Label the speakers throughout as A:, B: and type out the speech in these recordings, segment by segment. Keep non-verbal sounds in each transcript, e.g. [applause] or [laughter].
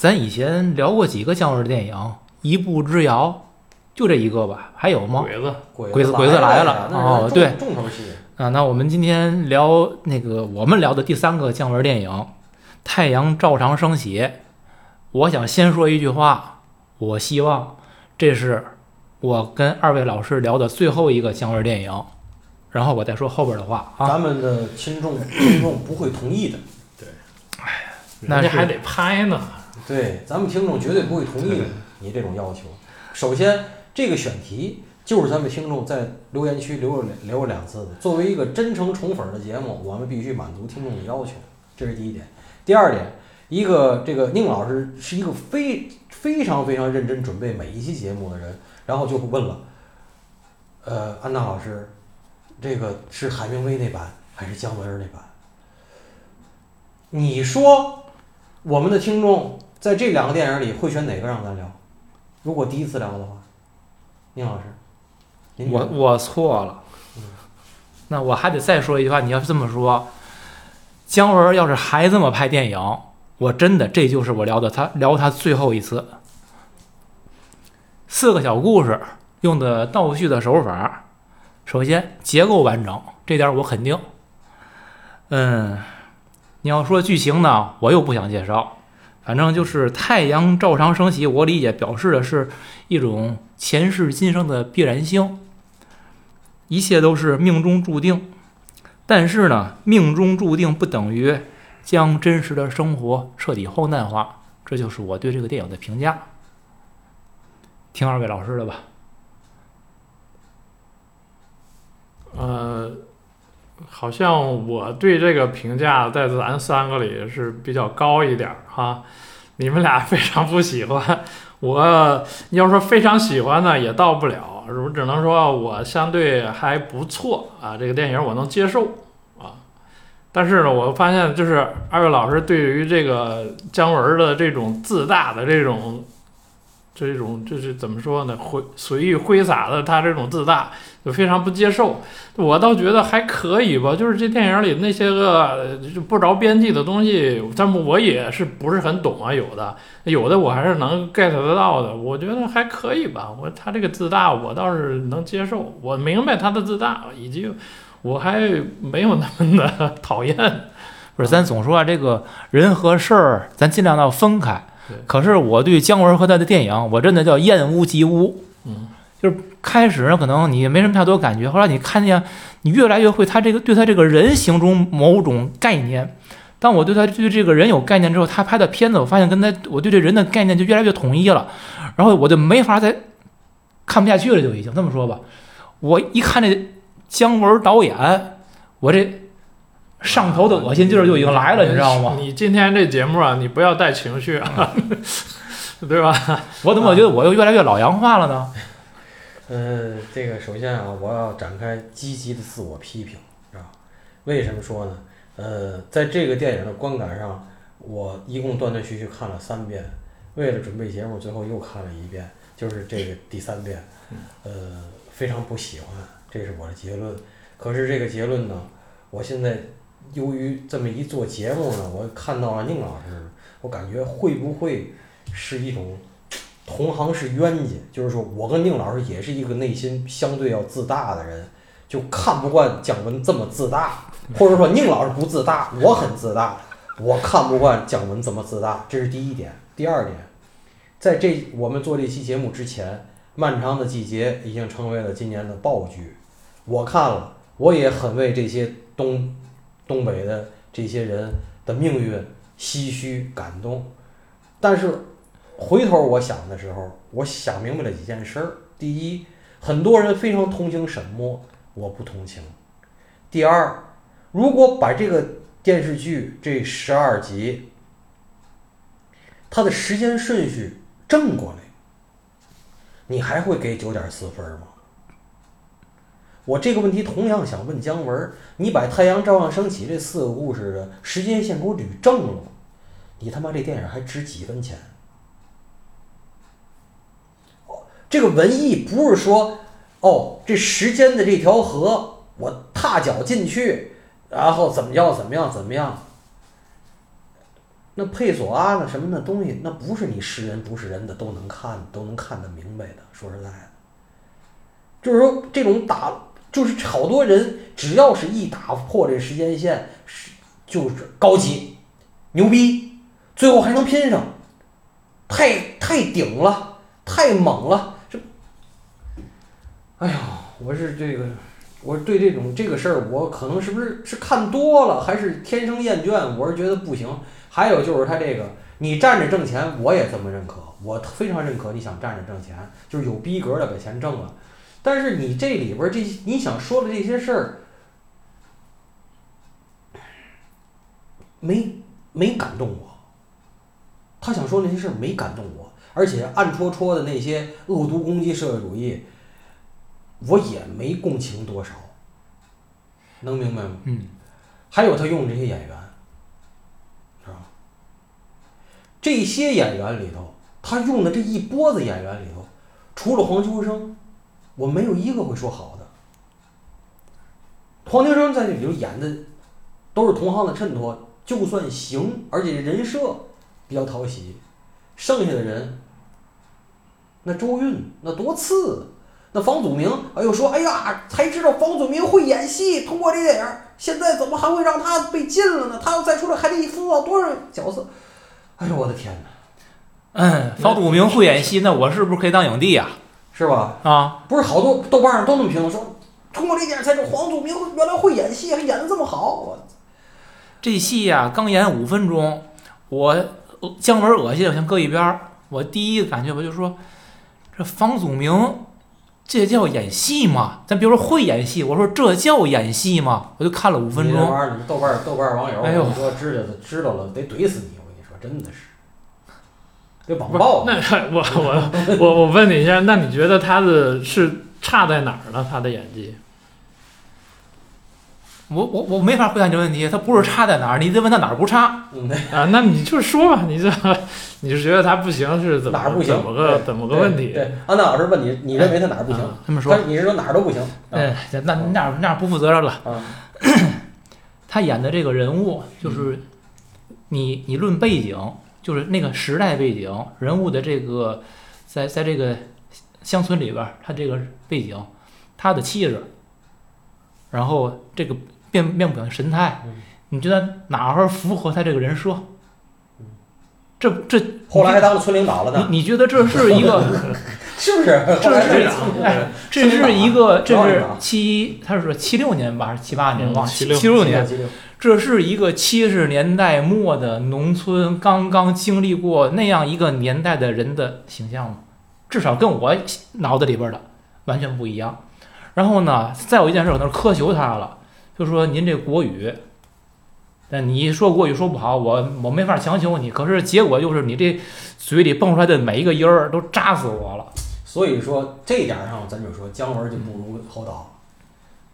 A: 咱以前聊过几个姜文的电影，《一步之遥》，就这一个吧？还有吗？
B: 鬼子，
A: 鬼子鬼子来了哦对
C: 重头戏。
A: 啊，那我们今天聊那个我们聊的第三个姜文电影《太阳照常升起》，我想先说一句话，我希望这是我跟二位老师聊的最后一个姜文电影，然后我再说后边的话啊。
C: 咱们的听众听众不会同意的，
A: 那是
B: 人家还得拍呢。
C: 对，咱们听众绝对不会同意你这种要求。首先，这个选题就是咱们听众在留言区留了留了两次的。作为一个真诚宠粉的节目，我们必须满足听众的要求，这是第一点。第二点，一个这个宁老师是一个非非常非常认真准备每一期节目的人，然后就问了，呃，安娜老师，这个是海明威那版还是姜文那版？你说我们的听众在这两个电影里会选哪个让咱聊？如果第一次聊的话，宁老师，
A: 我我错了
C: 嗯，
A: 那我还得再说一句话。你要是这么说，姜文要是还这么拍电影，我真的这就是我聊的他聊他最后一次。四个小故事用的倒叙的手法，首先结构完整，这点我肯定。嗯，你要说剧情呢，我又不想介绍。反正就是太阳照常升起，我理解表示的是一种前世今生的必然性，一切都是命中注定。但是呢，命中注定不等于将真实的生活彻底荒诞化，这就是我对这个电影的评价。听二位老师的吧。
B: 呃，好像我对这个评价在咱三个里是比较高一点哈。你们俩非常不喜欢，我要说非常喜欢呢，也到不了。我只能说我相对还不错啊，这个电影我能接受啊。但是呢，我发现就是二位老师对于这个姜文的这种自大的这种。这种就是怎么说呢？挥随意挥洒的他这种自大，就非常不接受。我倒觉得还可以吧，就是这电影里那些个就不着边际的东西，但我也是不是很懂啊，有的有的我还是能 get 得到的，我觉得还可以吧。我他这个自大我倒是能接受，我明白他的自大，以及我还没有那么的讨厌。
A: 不是，咱总说啊，这个人和事儿，咱尽量要分开。可是我对姜文和他的电影，我真的叫厌恶极污。
B: 嗯，
A: 就是开始呢，可能你没什么太多感觉，后来你看见你越来越会他这个对他这个人形中某种概念。当我对他对这个人有概念之后，他拍的片子，我发现跟他我对这人的概念就越来越统一了，然后我就没法再看不下去了，就已经这么说吧。我一看这姜文导演，我这上头的恶心劲儿就已经来了，你知道吗？
B: 你今天这节目啊，你不要带情绪啊，[laughs] 对吧？
A: 我怎么觉得我又越来越老洋化了呢？
C: 呃，这个首先啊，我要展开积极的自我批评，啊，为什么说呢？呃，在这个电影的观感上，我一共断断续续看了三遍，为了准备节目，最后又看了一遍，就是这个第三遍，呃，非常不喜欢，这是我的结论。可是这个结论呢，我现在由于这么一做节目呢，我看到了宁老师，我感觉会不会是一种同行是冤家，就是说我跟宁老师也是一个内心相对要自大的人，就看不惯姜文这么自大，[laughs] 或者说宁老师不自大，我很自大，我看不惯姜文这么自大，这是第一点。第二点，在这我们做这期节目之前，《漫长的季节》已经成为了今年的爆剧，我看了，我也很为这些东东北的这些人的命运唏嘘感动，但是回头我想的时候，我想明白了几件事儿。第一，很多人非常同情沈墨，我不同情。第二，如果把这个电视剧这十二集，它的时间顺序正过来，你还会给九点四分吗？我这个问题同样想问姜文，你把《太阳照样升起》这四个故事的时间线给我捋正了，你他妈这电影还值几分钱？哦，这个文艺不是说哦，这时间的这条河我踏脚进去，然后怎么样怎么样怎么样？那佩索阿那什么那东西，那不是你是人不是人的都能看都能看得明白的。说实在的，就是说这种打，就是好多人只要是一打破这时间线，是就是高级、牛逼，最后还能拼上，太太顶了，太猛了。这，哎呀，我是这个。我对这种这个事儿，我可能是不是是看多了，还是天生厌倦？我是觉得不行。还有就是他这个，你站着挣钱，我也这么认可，我非常认可。你想站着挣钱，就是有逼格的把钱挣了。但是你这里边这你想说的这些事儿，没没感动我。他想说那些事儿没感动我，而且暗戳戳的那些恶毒攻击社会主义。我也没共情多少，能明白吗？
A: 嗯。
C: 还有他用这些演员，是吧？这些演员里头，他用的这一波子演员里头，除了黄秋生，我没有一个会说好的。黄秋生在这里头演的都是同行的衬托，就算行，而且人设比较讨喜。剩下的人，那周韵那多次。那房祖名，哎呦说，哎呀，才知道房祖名会演戏。通过这电影，现在怎么还会让他被禁了呢？他要再出来，还得塑造多少角色？哎呦，我的天哪！
A: 嗯，房祖名会演戏，那我是不是可以当影帝呀？
C: 是吧？
A: 啊，
C: 不是好多豆瓣上都那么评论说，通过这电影才知道黄祖明原来会演戏，还演的这么好。我
A: 这戏呀，刚演五分钟，我姜文恶心，我先搁一边儿。我第一个感觉，我就说，这房祖名。这叫演戏吗？咱别说会演戏，我说这叫演戏吗？我就看了五分钟。这
C: 玩意儿，豆瓣豆瓣网友，
A: 哎呦，
C: 说知道知道了得怼死你！我跟你说，真的是，得网暴。
B: 那我我我我问你一下，那你觉得他的是差在哪儿呢？他的演技？
A: 我我我没法回答你这问题，他不是差在哪儿，你得问他哪儿不差。
B: 啊，那你就说吧，你这你是觉得他不行是怎么
C: 哪儿不行？
B: 怎么个怎么个问题？
C: 对，安娜老师问你，你认为他哪儿不行？
A: 这么说，
C: 你是说哪儿都不行？
A: 哎，那那那不负责任了。[coughs] 他演的这个人物，就是你你论背景，就是那个时代背景，人物的这个在在这个乡村里边，他这个背景，他的气质，然后这个。面面部神态，你觉得哪块符合他这个人设？这这
C: 后来还当了村领导了
A: 呢。你你觉得这是一个 [laughs]
C: 是不是？[laughs]
A: 这是哎，这是一个这是七，他是说七六年吧，还是七八年？七六年。这是一个七十年代末的农村刚刚经历过那样一个年代的人的形象吗？至少跟我脑子里边的完全不一样。然后呢，再有一件事，我那苛求他了。就说您这国语，但你说国语说不好，我我没法强求你。可是结果就是你这嘴里蹦出来的每一个音儿都扎死我了。
C: 所以说这点上，咱就说姜文就不如侯导，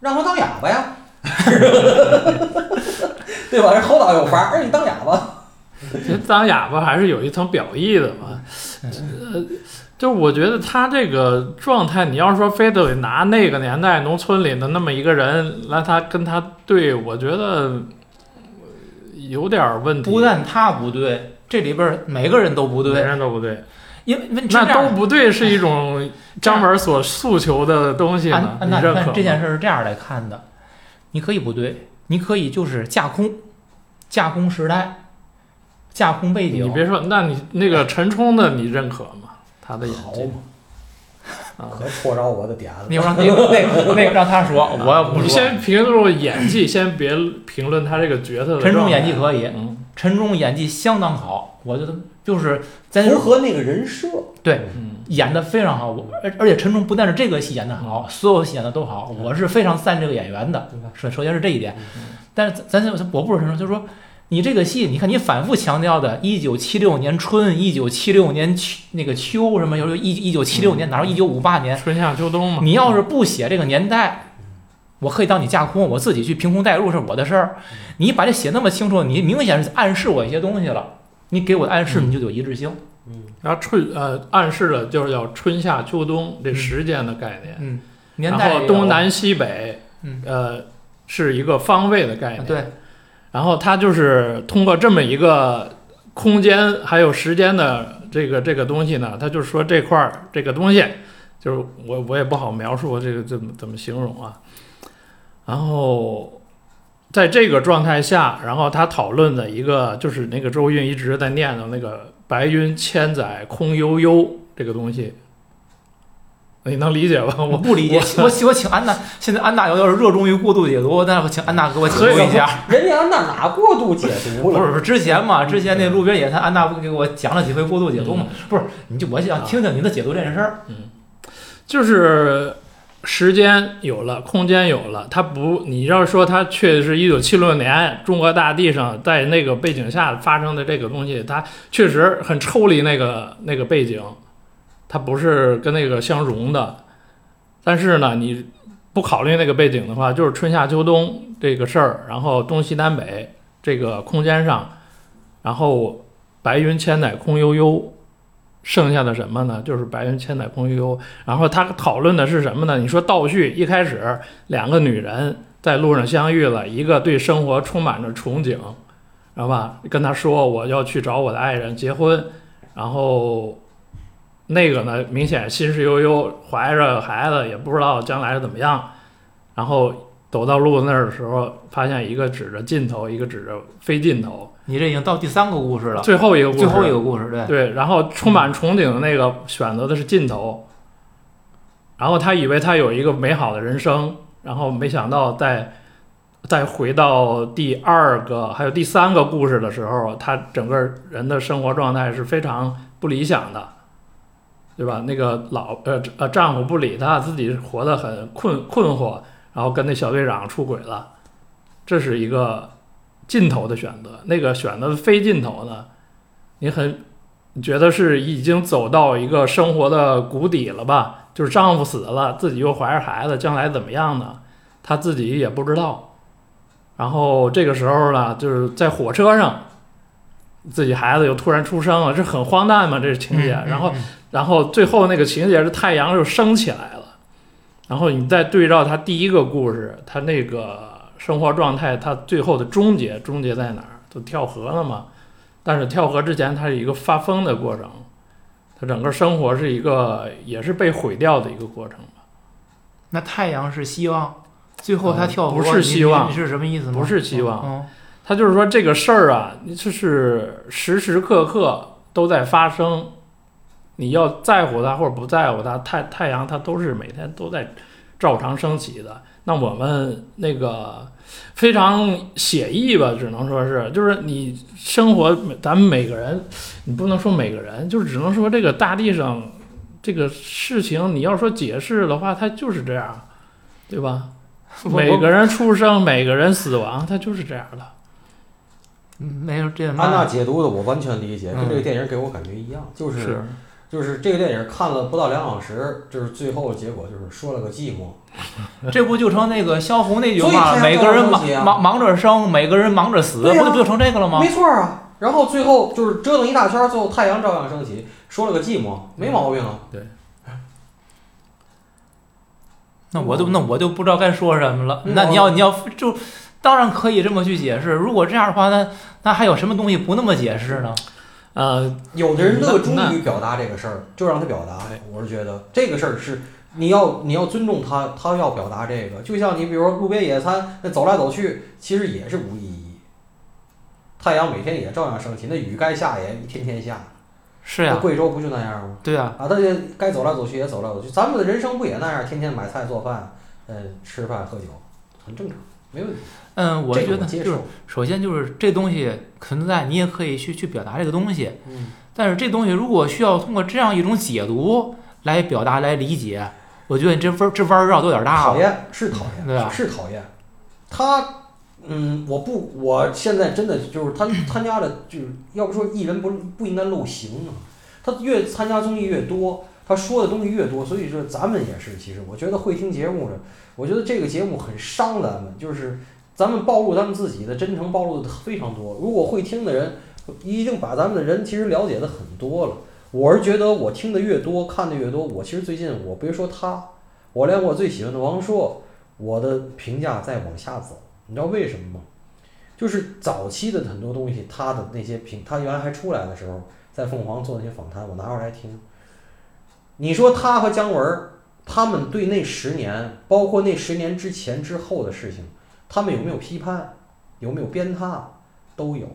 C: 让他当哑巴呀，[laughs] 对吧？这侯导有法儿，你当哑巴，其实
B: 当哑巴还是有一层表意的嘛。呃。就我觉得他这个状态，你要说非得拿那个年代农村里的那么一个人来他跟他对，我觉得有点问题。
A: 不但他不对，这里边每个人都不对，
B: 每个人都不对。
A: 因为
B: 那都不对是一种张文所诉求的东西呢？
A: 你认可这件事是这样来看的，你可以不对，你可以就是架空，架空时代，架空背景。
B: 你别说，那你那个陈冲的，[laughs] 你认可吗？他的演技，
C: 可戳着我的点了。
A: 你让那 [laughs] 那那让他说，我不
B: 你先评论演技，先别评论他这个角色。
A: 陈冲演技可以，陈冲演技相当好，我觉得就是
C: 符合那个人设。
A: 对，演的非常好。我而而且陈冲不但是这个戏演的好，所有戏演的都好，我是非常赞这个演员的。首首先是这一点，但是咱咱我不是陈冲，就是说。你这个戏，你看你反复强调的，一九七六年春，一九七六年秋，那个秋什么，有时候一一九七六年，哪有一九五八年
B: 春夏秋冬嘛？
A: 你要是不写这个年代，我可以当你架空，我自己去凭空代入是我的事儿。你把这写那么清楚，你明显是暗示我一些东西了。你给我的暗示，你就有一致性。
C: 嗯，
B: 然后春呃暗示了就是叫春夏秋冬这时间的概念。
A: 嗯，年代。
B: 然后东南西北，呃，是一个方位的概念。
A: 对。
B: 然后他就是通过这么一个空间还有时间的这个这个东西呢，他就是说这块儿这个东西，就是我我也不好描述这个怎么怎么形容啊。然后在这个状态下，然后他讨论的一个就是那个周韵一直在念的那个“白云千载空悠悠”这个东西，你能理解吧？
A: 我
B: 我
A: 不理解，我我请安娜，现在安娜要是热衷于过度解读，那我请安娜给我解读一下。[laughs]
C: 人家安娜哪过度解读了？
A: 不是不是之前嘛，之前那路边野餐，安娜不给我讲了几回过度解读嘛？不是，你就我想听听你的解读这件事儿。
B: 嗯就是时间有了，空间有了，它不，你要说它确实是一九七六年中国大地上在那个背景下发生的这个东西，它确实很抽离那个那个背景，它不是跟那个相融的。但是呢，你不考虑那个背景的话，就是春夏秋冬这个事儿，然后东西南北这个空间上，然后白云千载空悠悠，剩下的什么呢？就是白云千载空悠悠。然后他讨论的是什么呢？你说倒叙一开始两个女人在路上相遇了，一个对生活充满着憧憬，知道吧？跟他说我要去找我的爱人结婚，然后那个呢，明显心事悠悠，怀着孩子也不知道将来是怎么样。然后走到路那儿的时候，发现一个指着尽头，一个指着非尽头。
A: 你这已经到第三个故事了，
B: 最后一个故事，
A: 最后一个故事，对，
B: 对，然后充满憧憬的那个选择的是尽头，然后他以为他有一个美好的人生，然后没想到在再回到第二个还有第三个故事的时候，他整个人的生活状态是非常不理想的，对吧？那个老呃呃丈夫不理他，自己活得很困困惑，然后跟那小队长出轨了，这是一个尽头的选择。那个选择非尽头呢，你很你觉得是已经走到一个生活的谷底了吧？就是丈夫死了，自己又怀着孩子，将来怎么样呢？她自己也不知道。然后这个时候呢，就是在火车上，自己孩子又突然出生了，这很荒诞嘛，这是情节。
A: 嗯
B: 然后，
A: 嗯
B: 然后最后那个情节是太阳又升起来了，然后你再对照他第一个故事，他那个生活状态，它最后的终结，终结在哪儿？就跳河了嘛。但是跳河之前，它是一个发疯的过程，它整个生活是一个也是被毁掉的一个过程。
A: 那太阳是希望，最后他
B: 嗯
A: 跳河，
B: 不是希望
A: 你你是什么意思吗？
B: 不是希望
A: 嗯，
B: 他就是说这个事儿啊，你就是时时刻刻都在发生，你要在乎它或者不在乎它，太太阳它都是每天都在照常升起的。那我们那个非常写意吧，只能说是，就是你生活，咱们每个人，你不能说每个人，就是只能说这个大地上这个事情，你要说解释的话，它就是这样，对吧？[laughs] 每个人出生，每个人死亡，它就是这样的。
A: 嗯没有这样
C: 安娜解读的我完全理解，
A: 嗯
C: 跟这个电影给我感觉一样，就是
B: 是，
C: 就是这个电影看了不到两小时，就是最后的结果就是说了个寂寞。[laughs]
A: 这不就成那个萧红那句话，
C: 所以
A: 每个人忙忙忙着生，每个人忙着死，不就不就成这个了吗
C: 没？错啊。然后最后就是折腾一大圈，最后太阳照样升起，说了个寂寞，没毛病啊。
A: 对那我就那我就不知道该说什么了。
C: 嗯
A: 那你要你要就当然可以这么去解释。如果这样的话，那那还有什么东西不那么解释呢？
B: 呃，
C: 有的人乐衷于表达这个事儿，就让他表达。我是觉得这个事儿是你要你要尊重他，他要表达这个。就像你比如说路边野餐，那走来走去，其实也是无意义。太阳每天也照样升起，那雨该下也天天下。
A: 是呀，
C: 贵州不就那样吗？
A: 对呀，
C: 啊，大家该走来走去也走来走去，咱们的人生不也那样？天天买菜做饭，嗯，吃饭喝酒，很正常，没问题。
A: 嗯，我觉得就是。首先就是这东西存在，你也可以去去表达这个东西。
C: 嗯，
A: 但是这东西如果需要通过这样一种解读来表达、来理解，我觉得你这弯儿这弯儿绕的有点大了。
C: 讨厌是讨厌，
A: 对吧
C: 是讨厌。他，嗯，我不，我现在真的就是他参加的，就是要不说艺人不不应该露形啊，他越参加综艺越多，他说的东西越多，所以说咱们也是，其实我觉得会听节目的，我觉得这个节目很伤咱们，就是咱们暴露咱们自己的真诚暴露的非常多。如果会听的人已经把咱们的人其实了解的很多了，我是觉得我听的越多，看的越多，我其实最近我别说他，我连我最喜欢的王朔，我的评价在往下走，你知道为什么吗？就是早期的很多东西，他的那些评，他原来还出来的时候，在凤凰做那些访谈，我拿出来听。你说他和姜文，他们对那十年，包括那十年之前之后的事情，他们有没有批判，有没有鞭挞，都有。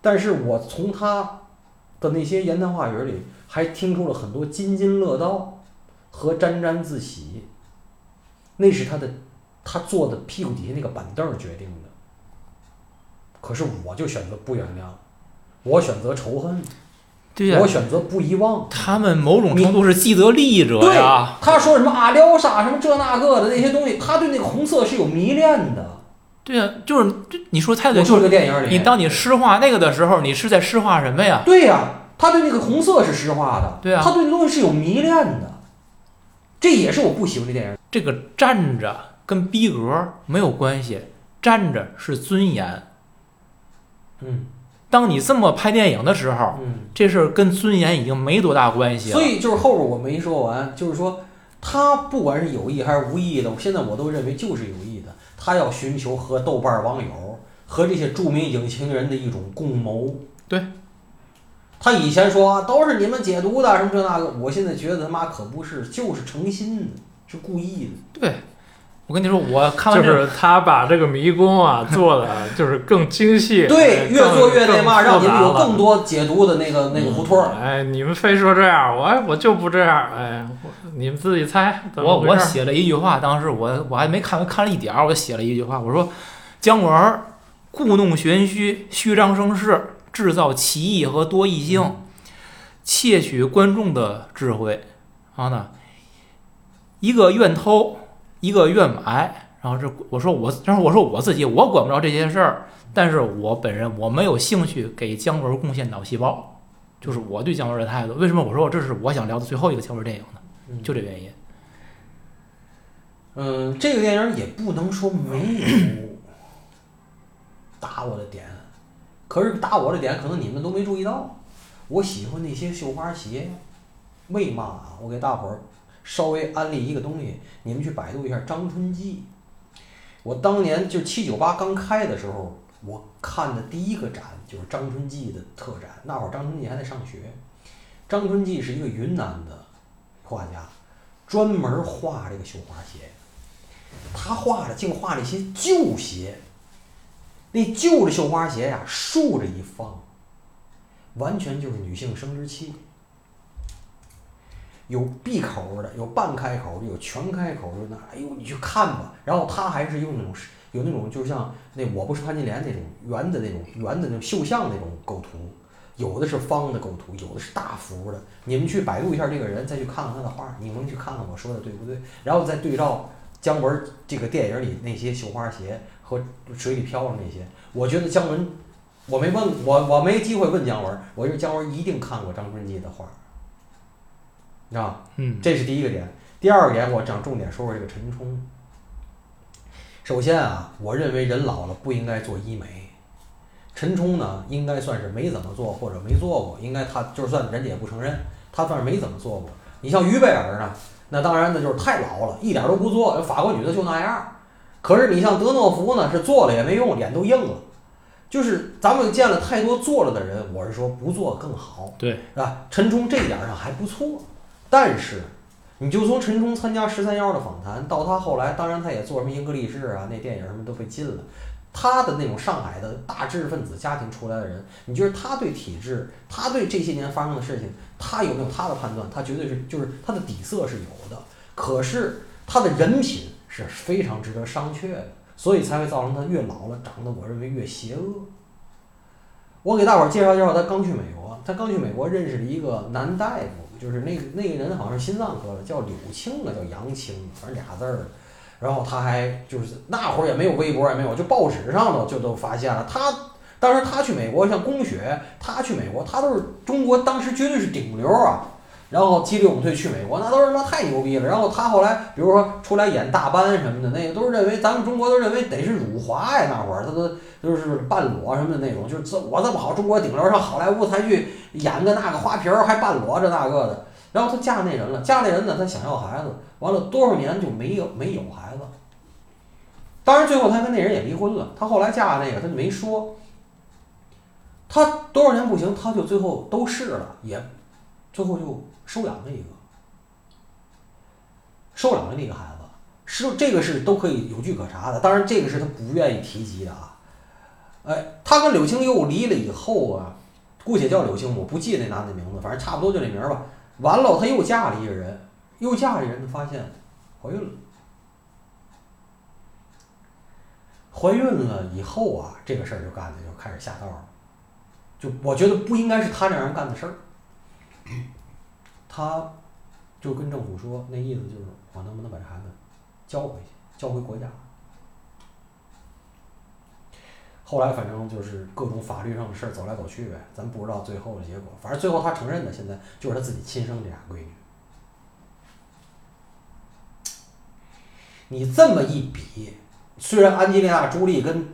C: 但是我从他的那些言谈话语里，还听出了很多津津乐道和沾沾自喜。那是他的，他坐的屁股底下那个板凳决定的。可是我就选择不原谅，我选择仇恨，
A: 对呀、
C: 我选择不遗忘。
A: 他们某种程度是既得利益者
C: 对
A: 啊。，
C: 他说什么阿廖沙什么这那个的那些东西，他对那个红色是有迷恋的。
A: 对呀、就是这你说太对，
C: 我说
A: 就是
C: 这个电影里，
A: 你当你诗化那个的时候，你是在诗化什么呀？
C: 对呀、他对那个红色是诗化的，
A: 对啊
C: 他对那东西是有迷恋的，这也是我不喜欢的电影。
A: 这个站着跟逼格没有关系，站着是尊严。
C: 嗯
A: 当你这么拍电影的时候，
C: 嗯，
A: 这事儿跟尊严已经没多大关系了。
C: 所以就是后边我没说完，就是说他不管是有意还是无意的，现在我都认为就是有意的，他要寻求和豆瓣网友和这些著名影评人的一种共谋。
A: 对。
C: 他以前说啊都是你们解读的什么这那个，我现在觉得他妈可不是，就是诚心的，是故意的。
A: 对，我跟你说，我看完
B: 就是他把这个迷宫啊 [laughs] 做的就是更精细，
C: 对，
B: 哎
C: 越做越那嘛，让你们有更多解读的那个那个胡同儿。
B: 哎，你们非说这样，我我就不这样，哎，你们自己猜？
A: 我我写了一句话，当时我我还没看，看了一点儿，我就写了一句话，我说姜文儿故弄玄虚，虚张声势，制造歧义和多义性，窃取观众的智慧，然后呢，一个愿偷，一个愿买，然后这我说我，然后我说我自己我管不着这些事儿，但是我本人我没有兴趣给姜文贡献脑细胞，就是我对姜文的态度。为什么我说这是我想聊的最后一个姜文电影呢？
C: 嗯
A: 就这原因。
C: 嗯，这个电影也不能说没有打我的点，可是打我的点可能你们都没注意到。我喜欢那些绣花鞋，为嘛啊？我给大伙儿稍微安利一个东西，你们去百度一下张春记。我当年就七九八刚开的时候，我看的第一个展就是张春记的特展。那会儿张春记还在上学，张春记是一个云南的画家，专门画这个绣花鞋。他画的净画了一些旧鞋，那旧的绣花鞋呀，竖着一放，完全就是女性生殖器，有闭口的，有半开口的，有全开口的，那哎呦你去看吧。然后他还是用那种有那种就像那我不是潘金莲那种圆的那种圆的那种绣像那种构图，有的是方的构图，有的是大幅的。你们去百度一下这个人，再去看看他的画，你们去看看我说的对不对，然后再对照。姜文这个电影里那些绣花鞋和水里漂的那些，我觉得姜文，我没问我我没机会问姜文，我觉得姜文一定看过张春纪的画，你知道吧？
A: 嗯，
C: 这是第一个点。第二个点，我想重点说说这个陈冲。首先啊，我认为人老了不应该做医美。陈冲呢，应该算是没怎么做或者没做过，应该他就算人家也不承认，他算是没怎么做过。你像于贝尔呢，那当然那就是太老了，一点都不做。法国女的就那样。可是你像德诺福呢，是做了也没用，脸都硬了。就是咱们见了太多做了的人，我是说不做更好，
A: 对，
C: 是吧？陈冲这一点上还不错，但是你就从陈冲参加十三幺的访谈，到他后来，当然他也做什么英格力士啊，那电影什么都被禁了。他的那种上海的大知识分子家庭出来的人，你觉得他对体制，他对这些年发生的事情，他有没有他的判断？他绝对是就是他的底色是有的，可是他的人品是非常值得商榷的，所以才会造成他越老了长得我认为越邪恶。我给大伙儿介绍介绍，他刚去美国，他刚去美国认识了一个男大夫，就是那个那个人好像是心脏科的，叫柳青啊，叫杨青，反正俩字儿。然后他还就是那会儿也没有微博，也没有，就报纸上头就都发现了他。当时他去美国，像龚雪，他去美国，他都是中国当时绝对是顶流啊。然后激流勇退去美国，那都是他妈太牛逼了。然后他后来，比如说出来演大班什么的，那个都是认为咱们中国都认为得是辱华呀，那会儿他都就是半裸什么的那种，就是这我这么好，中国顶流上好莱坞才去演个那个花瓶儿，还半裸这那个的。然后他嫁那人了，嫁那人呢，他想要孩子，完了多少年就没有没有孩子。当然最后他跟那人也离婚了，他后来嫁那个他就没说。他多少年不行，他就最后都试了，也最后就收养了一个，收养了那个孩子。是这个是都可以有据可查的，当然这个是他不愿意提及的啊。哎，他跟柳青又离了以后啊，姑且叫柳青，我不记那男的名字，反正差不多就这名儿吧。完了，他又嫁了一个人，又嫁了一个人，发现怀孕了。怀孕了以后啊，这个事儿就干的就开始下道了。就我觉得不应该是他这样干的事儿。他就跟政府说，那意思就是我能不能把这孩子交回去，交回国家。后来反正就是各种法律上的事儿走来走去呗，咱不知道最后的结果。反正最后他承认的，现在就是他自己亲生这俩闺女。你这么一比，虽然安吉丽娜·朱莉跟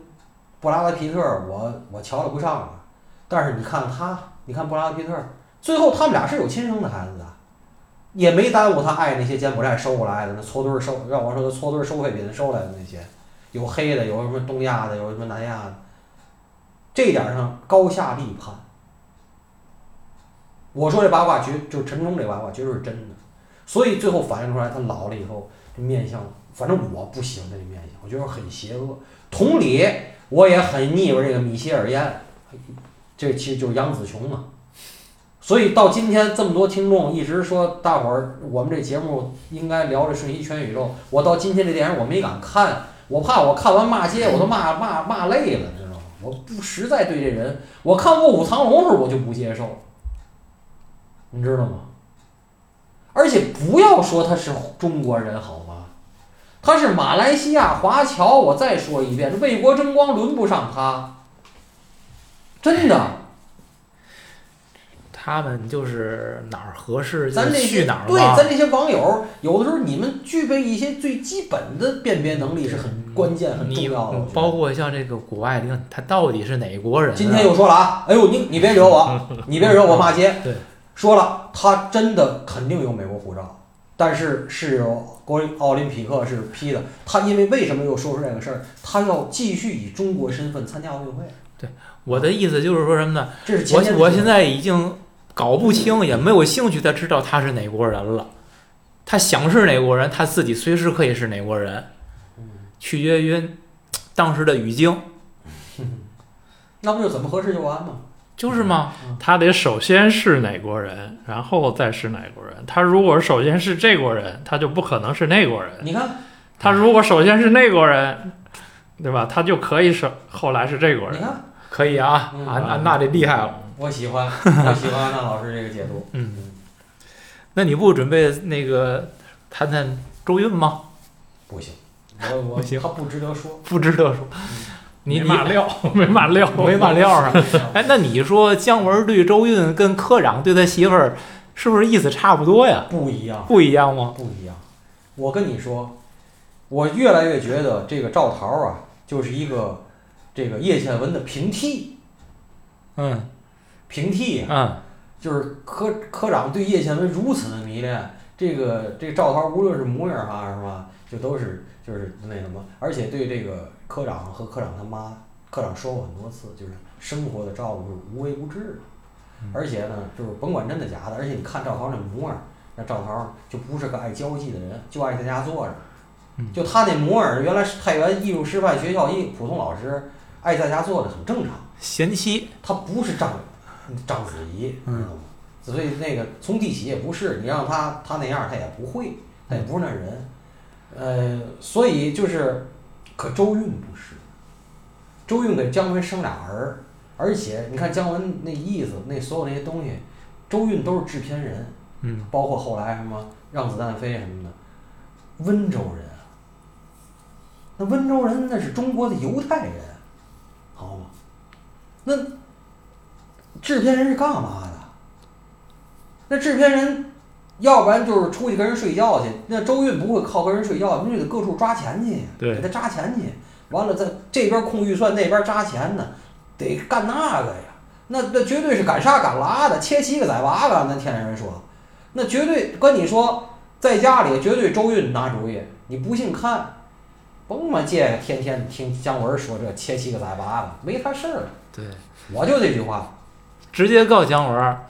C: 布拉德·皮特，我我瞧了不上了，但是你看他，你看布拉德·皮特，最后他们俩是有亲生的孩子的，也没耽误他爱那些柬埔寨收过来的那搓堆收，让我说的搓堆收废品收来的那些，有黑的，有什么东亚的，有什么南亚的，这点上高下立判。我说这八卦绝就是陈冲这八卦绝对是真的，所以最后反映出来他老了以后这面相，反正我不喜欢他这面相，我觉得很邪恶。同理，我也很腻歪这个米歇尔燕，这其实就是杨紫琼嘛。所以到今天这么多听众一直说大伙儿我们这节目应该聊这《瞬息全宇宙》，我到今天这电影我没敢看，我怕我看完骂街我都骂骂骂累了，你知道吗？我不实在对这人，我看《卧虎藏龙》时候我就不接受，你知道吗？而且不要说他是中国人好吗？他是马来西亚华侨，我再说一遍，为国争光轮不上他，真的。
A: 他们就是哪儿合适就
C: 咱这
A: 去，哪儿对。
C: 咱这些网友，有的时候你们具备一些最基本的辨别能力是很关键、很重要的。
A: 包括像这个国外的，他到底是哪国人啊？
C: 今天又说了啊，哎呦，你你别惹我，[laughs] 你别惹我骂街。
A: 对，
C: 说了，他真的肯定有美国护照，但是是由国奥林匹克是批的。他因为为什么又说出这个事儿？他要继续以中国身份参加奥运会，对
A: 我的意思就是说什么呢？
C: 这是前
A: 我我现在已经搞不清，也没有兴趣再知道他是哪国人了。他想是哪国人，他自己随时可以是哪国人，
C: 嗯
A: 取决于当时的语境，[laughs]
C: 那不就怎么合适就完吗？
A: 就是吗？
B: 他得首先是哪国人，然后再是哪国人。他如果首先是这国人，他就不可能是那国人。
C: 你看，
B: 他如果首先是那国人，对吧？他就可以是后来是这国人。
C: 你看，
A: 可以啊，
C: 嗯
A: 安安娜这厉害了。
C: 我喜欢，我喜欢安娜老师这个解读。[laughs]
A: 嗯，那你不准备那个谈谈周韵吗？
C: 不行，我我
A: 不行
C: 他不值得说。
A: 不值得说。你
B: 马 [laughs] 料，没马料，
A: 没马料啊？[laughs] 哎，那你说姜文对周韵跟科长对他媳妇儿，是不是意思差不多呀？
C: 不一样，
A: 不一样吗？
C: 不一样。我跟你说，我越来越觉得这个赵桃啊，就是一个这个叶倩文的平替，
A: 嗯
C: 平替就是科科长对叶倩文如此的迷恋，这个这个赵涛无论是模样还是什么，就都是就是那什么，而且对这个科长和科长他妈，科长说过很多次，就是生活的照顾是无微不至的，而且呢，就是甭管真的假的，而且你看赵涛那模样，那赵桃就不是个爱交际的人，就爱在家坐着
A: 嗯，
C: 就他那模样，原来是太原艺术师范学校一普通老师，爱在家坐着很正常。
A: 贤妻，
C: 他不是章章子怡，
A: 嗯？
C: 所以那个从地起也不是，你让他他那样他也不会，他也不是那人。呃，所以就是，可周韵不是，周韵给姜文生俩儿，而且你看姜文那意思，那所有那些东西，周韵都是制片人，
A: 嗯，
C: 包括后来什么让子弹飞什么的，温州人啊，那温州人那是中国的犹太人，好吗？那制片人是干嘛的？那制片人，要不然就是出去跟人睡觉去。那周韵不会靠跟人睡觉，那就得各处抓钱去，给他扎钱去。完了，在这边控预算，那边扎钱呢，得干那个呀。那那绝对是敢杀敢拉的，切七个宰八个。那天津人说，那绝对跟你说，在家里绝对周韵拿主意。你不信看，甭嘛这个天天听姜文说这切七个宰八个，没他事儿。
A: 对，
C: 我就这句话，
A: 直接告姜文儿，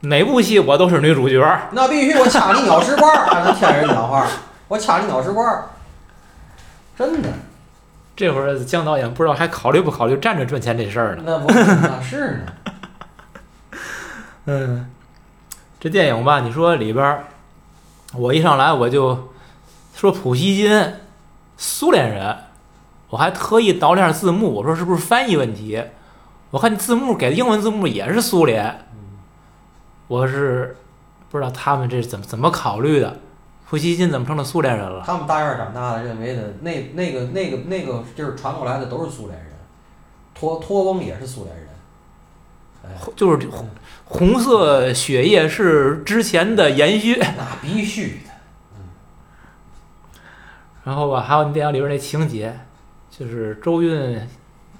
A: 哪部戏我都是女主角儿。
C: 那必须我掐你鸟食罐儿，还能天人讲话，我掐你鸟食罐儿，真的，
A: 这会儿姜导演不知道还考虑不考虑站着赚钱这事儿呢？
C: 那不那是呢。
A: 嗯，这电影吧，你说里边儿，我一上来我就说普希金，苏联人，我还特意导了下字幕，我说是不是翻译问题？我看字幕给的英文字幕也是苏联，我是不知道他们这是怎么怎么考虑的，普希金怎么成了苏联人了？
C: 他们大院长大的认为的那那个那个那个就是传过来的都是苏联人，托托翁也是苏联人。哎，
A: 就是红红色血液是之前的延续。[laughs]
C: 那必须的。
A: 然后吧，还有那电影里边那情节，就是周韵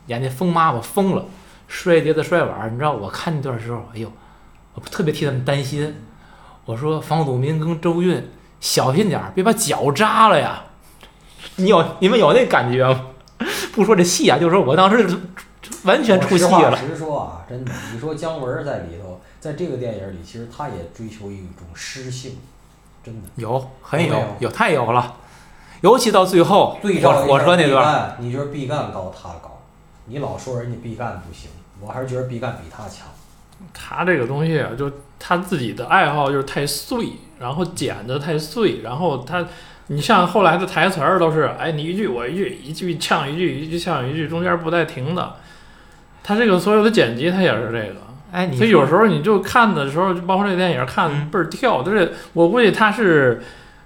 A: 演那疯妈妈疯了，摔碟子摔碗儿。你知道我看那段时候，哎呦，我特别替他们担心。我说房祖名跟周韵小心点儿，别把脚扎了呀。你有你们有那感觉吗？[laughs] 不说这戏啊，就是说我当时完全出戏了。
C: 实说啊，真的，你说姜文在里头，在这个电影里，其实他也追求一种诗性，真的。
A: 有，很有
C: 有有，
A: 太有了。尤其到最后
C: 对照
A: 火火车那段
C: 你觉得毕赣高他高，你老说人家毕赣不行，我还是觉得毕赣比他强。
B: 他这个东西啊，就他自己的爱好就是太碎，然后剪的太碎，然后他，你像后来的台词儿都是，哎，你一句我一句，一句呛一句，一句呛一句，中间不带停的。他这个所有的剪辑，他也是这个。
A: 哎，你
B: 所以有时候你就看的时候，就包括这电影看倍儿跳，就是我估计他是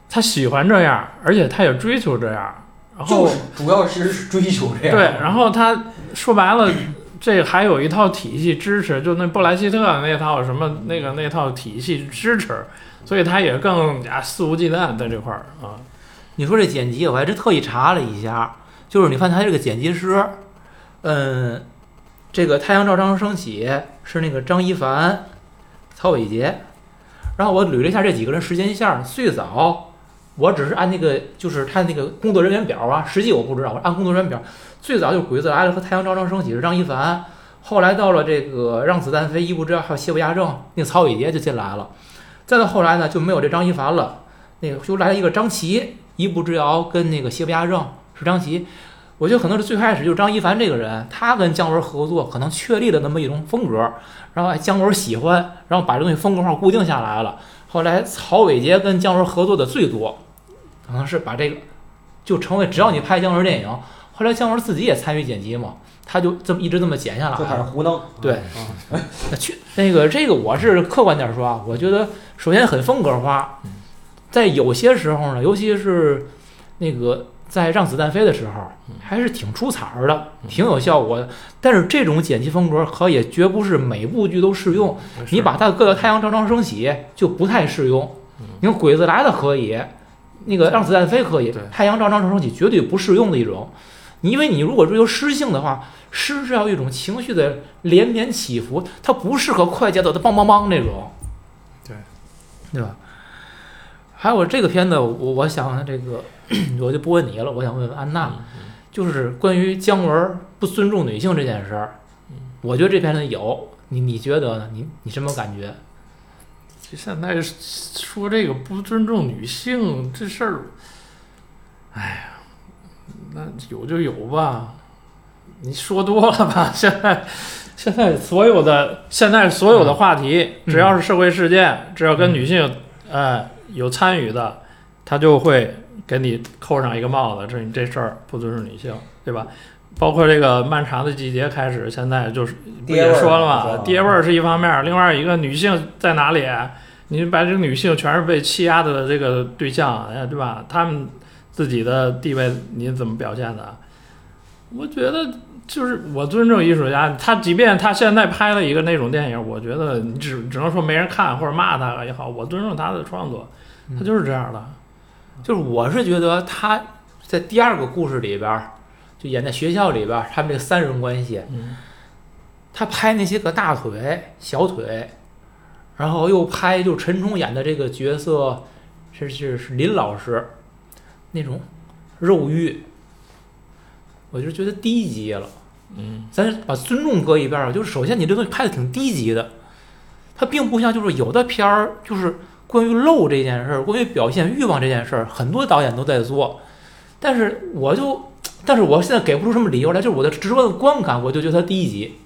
B: 他喜欢这样，而且他也追求这样，然后
C: 就是主要是追求这样。
B: 对，然后他说白了，这还有一套体系支持，就那布莱希特那套什么那个那套体系支持，所以他也更加肆无忌惮在这块儿啊。
A: 你说这剪辑，我还真特意查了一下，就是你看他这个剪辑师，嗯，这个《太阳照常升起》是那个张一凡、曹伟杰，然后我捋了一下这几个人时间线儿，最早我只是按那个就是他那个工作人员表啊，实际我不知道，我按工作人员表，最早就是《鬼子来了》和《太阳照常升起》是张一凡，后来到了这个《让子弹飞》《一步之遥》还有《邪不压正》，那个曹伟杰就进来了，再到后来呢就没有这张一凡了，那个就来了一个张琪。一步之遥跟那个邪不压正是张琪，我觉得可能是最开始就张一凡这个人，他跟姜文合作，可能确立了那么一种风格，然后姜文喜欢，然后把这东西风格化固定下来了。后来曹伟杰跟姜文合作的最多，可能是把这个就成为只要你拍姜文电影，后来姜文自己也参与剪辑嘛，他就这么一直这么剪下来
C: 就开始。胡弄。
A: 对
C: 嗯，
A: 那去那个这个我是客观点说啊，我觉得首先很风格化，在有些时候呢，尤其是那个在让子弹飞的时候，还是挺出彩儿的，挺有效果的。但是这种剪辑风格可也绝不是每部剧都适用，你把它搁到《太阳照常升起》就不太适用。你看《鬼子来了》可以，那个让子弹飞可以，《太阳照常升起》绝对不适用的一种。你因为你如果追求诗性的话，诗是要一种情绪的连绵起伏，它不适合快节奏的梆梆梆那种。
B: 对，
A: 对吧？还有这个片子，我我想这个 [clears throat] 我就不问你了，我想问问安娜，就是关于姜文不尊重女性这件事儿，我觉得这片子有，你你觉得呢？你你什么感觉？
B: 就现在说这个不尊重女性这事儿，哎呀，那有就有吧，你说多了吧？现在现在所有的现在所有的话题，
A: 嗯
B: 只要是社会事件，只要跟女性呃有参与的，他就会给你扣上一个帽子，这你这事儿不尊重女性，对吧？包括这个漫长的季节开始，现在就是不也说了嘛，
C: 是吧
B: 爹味儿是一方面儿，另外一个女性在哪里？你把这个女性全是被欺压的这个对象，哎，对吧？他们自己的地位你怎么表现的？我觉得就是我尊重艺术家，他即便他现在拍了一个那种电影，我觉得你只只能说没人看或者骂他也好，我尊重他的创作，他就是这样的。
A: 就是我是觉得他在第二个故事里边儿，就演在学校里边儿，他们这个三人关系，
B: 嗯
A: 他拍那些个大腿、小腿，然后又拍就陈冲演的这个角色是是是林老师那种肉欲，我就觉得低级了。
B: 嗯
A: 咱把尊重搁一边儿，就是首先你这东西拍的挺低级的，它并不像就是有的片儿就是关于露这件事儿，关于表现欲望这件事儿，很多导演都在做，但是我就，但是我现在给不出什么理由来，就是我的直观的观感，我就觉得它低级。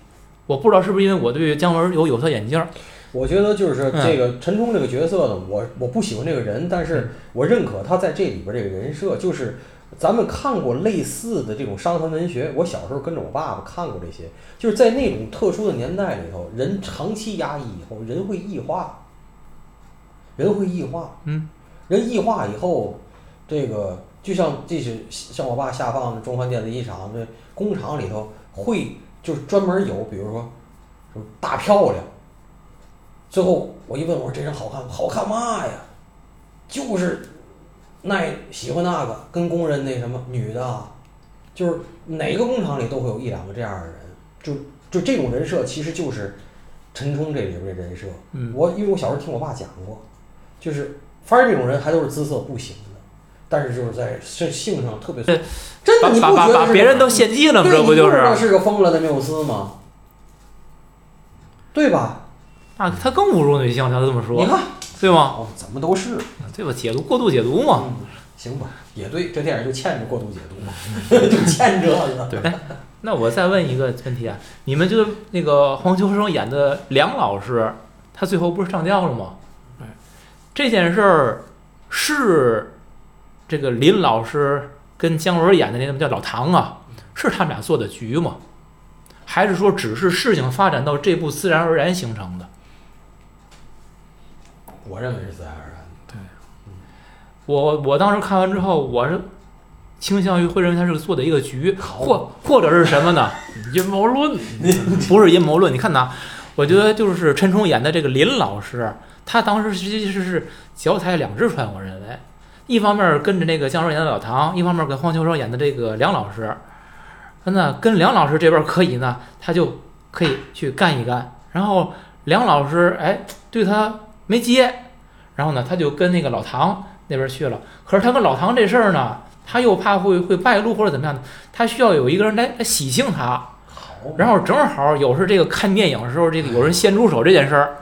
A: 我不知道是不是因为我对姜文有有色眼镜儿，
C: 我觉得就是
A: 嗯。
C: 这个陈冲这个角色呢，我我不喜欢这个人，但
A: 嗯。
C: 是我认可他在这里边这个人设，就是咱们看过类似的这种伤痕文学，我小时候跟着我爸爸看过这些，就是在那种特殊的年代里头，人长期压抑以后，人会异化，人会异化，
A: 嗯，
C: 人异化以后，这个就像这是像我爸下放的中环电子一厂这工厂里头会就是专门有，比如说什么大漂亮。最后我一问我说这人好看吗好看嘛呀？就是那喜欢那个跟工人那什么女的啊，就是哪个工厂里都会有一两个这样的人，就就这种人设其实就是陈冲这里边的人设。
A: 嗯，
C: 我因为我小时候听我爸讲过，就是反正这种人还都是姿色不行的，但是就是在性性上特别
A: 对
C: 真的你不觉得
A: 别人都献祭了吗？
C: 对
A: 这不就
C: 你知道
A: 是？
C: 是个疯了的缪斯吗？对吧？
A: 那他更侮辱女性，他这么说，
C: 你看
A: 对吗？
C: 哦，怎么都是。
A: 对吧？解读过度解读嘛。
C: 嗯，行吧，也对，这电影就欠着过度解读嘛，[laughs] 就欠这个。
B: 对
A: 那我再问一个问题啊，你们觉得那个黄秋生演的梁老师，他最后不是上吊了吗？
B: 哎，
A: 这件事儿是这个林老师跟姜文演的那个叫老唐啊，是他们俩做的局吗？还是说只是事情发展到这步自然而然形成的？
C: 我认为是自然而然的。
A: 我我当时看完之后，我是倾向于会认为他是做的一个局，或或者是什么呢？[laughs]
B: 阴谋论，[laughs]
A: 不是阴谋论。你看呐，我觉得就是陈冲演的这个林老师，他当时实际是是脚踩两只船，我认为，一方面跟着那个姜文演的老唐，一方面跟黄秋生演的这个梁老师。那跟梁老师这边可以呢，他就可以去干一干。然后梁老师哎对他没接，然后呢他就跟那个老唐那边去了。可是他跟老唐这事儿呢，他又怕会会败露或者怎么样的，他需要有一个人来来洗清他。
C: 好，
A: 然后正好有时这个看电影的时候，这个有人先出手这件事儿，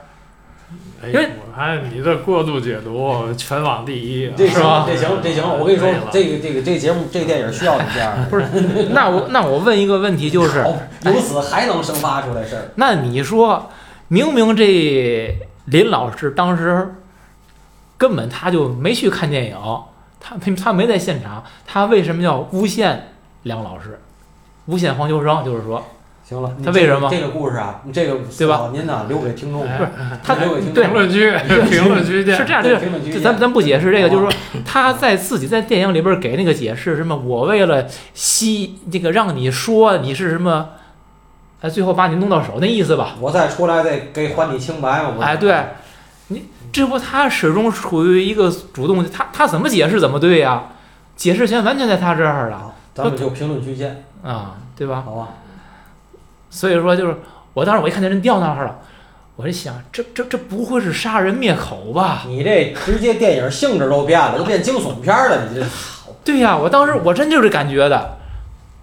B: 哎
A: 因为
B: 我看你这过度解读全网第一啊，
C: 这
A: 是吧
C: 行，这行，这行。我跟你说这个这个这个节目这个电影需要你这样的。[laughs]
A: 不是？那我那我问一个问题，就是，
C: 由此还能生发出来事儿。
A: 那你说，明明这林老师当时根本他就没去看电影，他他没在现场，他为什么要诬陷梁老师，诬陷黄秋生？就是说，
C: 行了，
A: 他为什么
C: 这个故事啊？这个
A: 对吧？
C: 您呢留给听众，
B: 哎
A: 不是他
C: 留给
A: 对
B: 评论区 [laughs] 评论区
A: 是这样，
C: 对
A: 这个
C: 评论区
A: 咱咱不解释这个，就是说他在自己在电影里边给那个解释什么，我为了吸这个让你说你是什么，哎，最后把你弄到手那意思吧？
C: 我再出来再给还你清白嘛。我
A: 哎，对，你这不他始终处于一个主动，他他怎么解释怎么对呀？解释权完全在他这儿了，
C: 咱们就评论区见，
A: 啊，对吧？
C: 好吧？
A: 所以说就是我当时我一看见人掉那儿了，我就想这这这不会是杀人灭口吧？
C: 你这直接电影性质都变了，都变惊悚片了，你这
A: 对呀，我当时我真就是感觉的，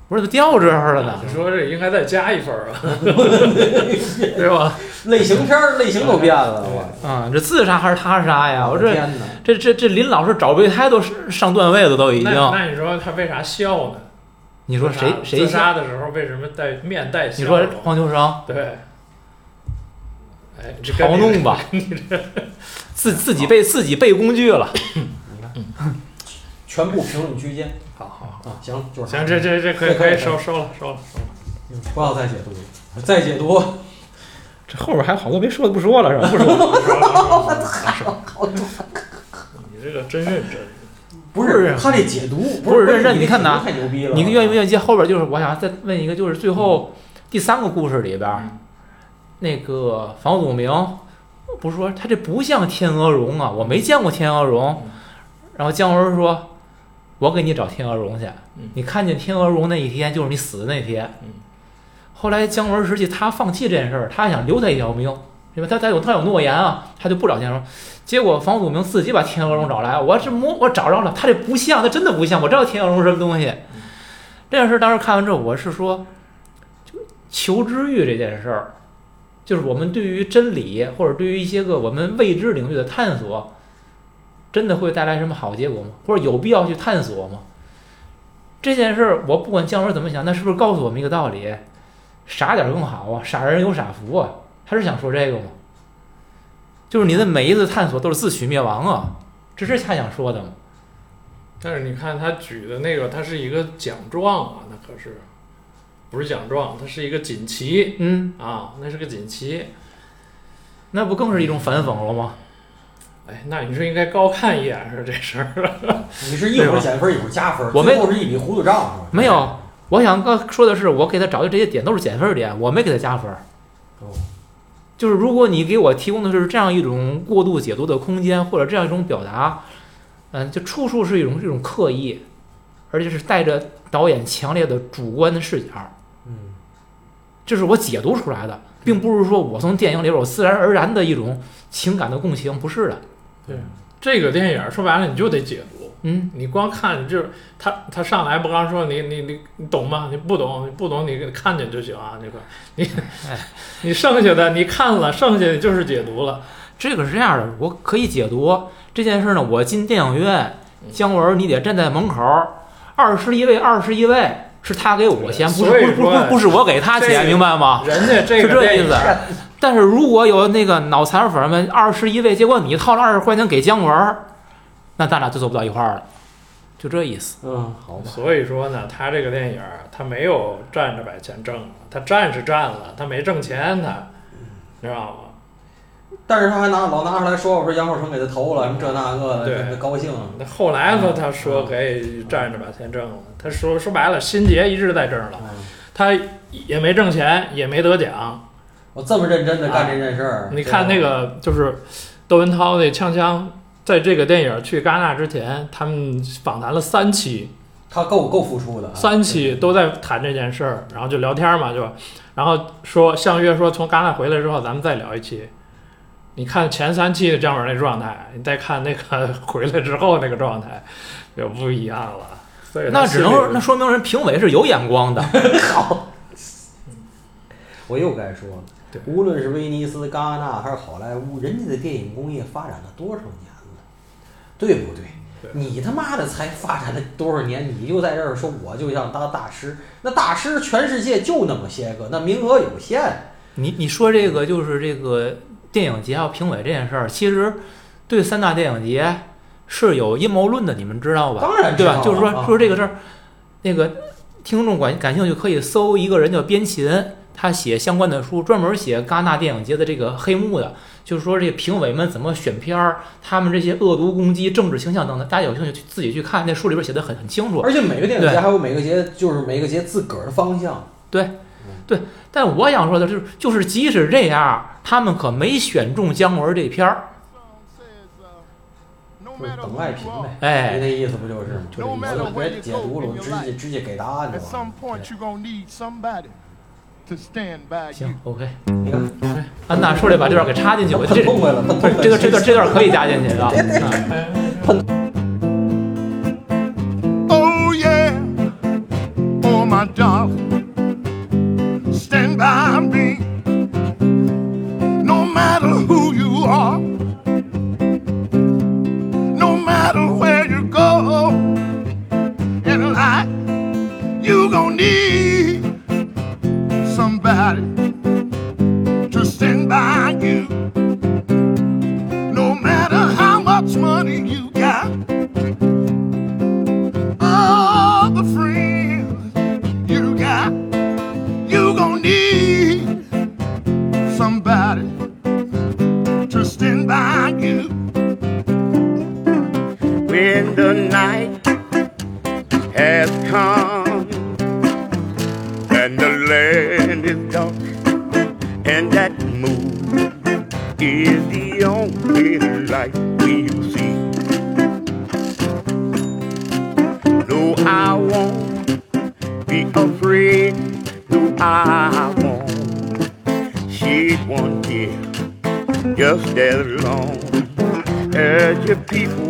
A: 我说怎么掉这儿了呢？
B: 你说这应该再加一分儿啊，[laughs] 对吧？
C: 类型片儿类型都变了，我
A: 啊、这自杀还是他杀呀？我这！这这这林老师找备胎都是上段位了，都已经
B: 那。那你说他为啥笑呢？
A: 你说谁
B: 自杀
A: 谁
B: 自杀的时候为什么带面带笑
A: 你？说黄秋生
B: 对，哎，
A: 嘲弄吧，[laughs] 你这自自己被自己被工具了。
C: 全部评论区见
B: 好好，
C: 啊！行，就是
B: 行，这这这可以
C: 可以
B: 收收了收了收了。
C: 不要再解读了，再解读
A: 这后边还有好多没说的不说了是吧？不说。
B: 你这个真认真。
C: 不
A: 不是
C: 他这解读
A: 不是认真
C: 你
A: 你看呐
C: 太牛逼了，
A: 你愿意不愿意接后边？就是我想再问一个，就是最后第三个故事里边，
B: 嗯
A: 那个房祖名不是说他这不像天鹅绒啊，我没见过天鹅绒。然后姜文说：“我给你找天鹅绒去
B: 嗯，
A: 你看见天鹅绒那一天就是你死的那天。
B: 嗯”
A: 后来姜文实际他放弃这件事儿，他想留他一条命，因为他他有他有诺言啊，他就不找天鹅绒。结果房祖名自己把天鹅绒找来，我这摸我找着了，他这不像，他真的不像，我知道天鹅绒是什么东西。这件事当时看完之后，我是说，就求知欲这件事儿，就是我们对于真理或者对于一些个我们未知领域的探索，真的会带来什么好结果吗？或者有必要去探索吗？这件事儿，我不管姜文怎么想，那是不是告诉我们一个道理？傻点儿更好啊，傻人有傻福啊。他是想说这个吗？就是你的每一次探索都是自取灭亡啊，这是他想说的吗？
B: 但是你看他举的那个，它是一个奖状啊，那可是不是奖状，它是一个锦旗
A: 嗯，
B: 啊，那是个锦旗。
A: 那不更是一种反讽了吗？
B: 哎，那你是应该高看一眼是这事儿。[laughs]
C: 你是一会儿减分一会儿加分，
A: 我没
C: 最后是一笔糊涂账是吧？
A: 没有，我想刚说的是，我给他找的这些点都是减分点，我没给他加分。
C: 哦，
A: 就是如果你给我提供的是这样一种过度解读的空间，或者这样一种表达，嗯，就处处是一种这种刻意，而且是带着导演强烈的主观的视角，
C: 嗯，
A: 这是我解读出来的，并不是说我从电影里边我自然而然的一种情感的共情，不是的。
B: 这个电影说白了你就得解读，
A: 嗯，
B: 你光看你就是他他上来不刚说你你你你懂吗？你不懂你不懂你看见就行啊，那个你
A: 哎 [laughs]
B: 你剩下的你看了，剩下的就是解读了。
A: 这个是这样的，我可以解读这件事呢。我进电影院，姜文你得站在门口，二十一位，二十一位是他给我钱，不是不是不是不是我给他钱，明白吗？
B: 人家这
A: 是这
B: 个
A: 意思。但是如果有那个脑残粉们二十一位，结果你掏了二十块钱给姜文，那咱俩就走不到一块儿了，就这意思。
C: 嗯，好吧，
B: 所以说呢，他这个电影儿他没有站着把钱挣了，他站是站了，他没挣钱，他知道吗？
C: 但是他还拿老拿出来说，我说杨受成给他投了，什么这那个的，
B: 对
C: 他高兴。
B: 那后来呢，他说可以站着把钱挣了，他说说白了，心结一直在这儿了，
C: 嗯
B: 他也没挣钱，也没得奖。
C: 我这么认真的干这件事儿，
B: 你看那个就是窦文涛那锵锵，在这个电影去戛纳之前，他们访谈了三期，
C: 他够够付出的啊，
B: 三期都在谈这件事儿，然后就聊天嘛，就，然后说相约说从戛纳回来之后，咱们再聊一期。你看前三期的姜文那状态，你再看那个 [laughs] 回来之后那个状态，就不一样了。所以
A: 那只能说那说明人评委是有眼光的。[laughs]
C: 好。[laughs] 我又该说了
B: 对，
C: 无论是威尼斯、戛纳还是好莱坞，人家的电影工业发展了多少年了，对不对？
B: 对
C: 你他妈的才发展了多少年，你就在这儿说我就想当大师？那大师全世界就那么些个，那名额有限。
A: 你你说这个就是这个电影节还有评委这件事儿，其实对三大电影节是有阴谋论的，你们知道吧？
C: 当然知道
A: 对吧？就是说
C: 啊
A: 说这个事儿，那个听众感感兴趣可以搜一个人叫边琴，他写相关的书，专门写戛纳电影节的这个黑幕的，就是说这评委们怎么选片儿，他们这些恶毒攻击、政治倾向等等，大家有兴趣去自己去看，那书里边写的很很清楚。
C: 而且每个电影节还有每个节，就是每个节自个儿的方向。
A: 对，对但我想说的就是，就是即使这样，他们可没选中姜文这片儿，
C: 就是等外评呗，
A: 哎
C: 那意思不就是吗？就这
D: No
C: 意
D: matter
C: 思
D: ，where
C: 别
D: you
C: 解读了我直接直接给答案就完了。
D: to stand by you.
A: 行，OK。
C: 你看，
A: 安娜说这把这段给插进去，我这
C: 喷痛快了，喷痛快了。
A: 这个这段这段可以加进去的啊。啊
D: Oh yeah, oh my darling, stand by me. No matter who you are, no matter where you go in life, you gonna need somebody to stand by you. No matter how much money you got all the friends you got, you gonna need somebody to stand by you. When the night has come and the land is dark and that moon is the only light we'll see. No, I won't be afraid. No, I won't shed one tear. Just as long as your people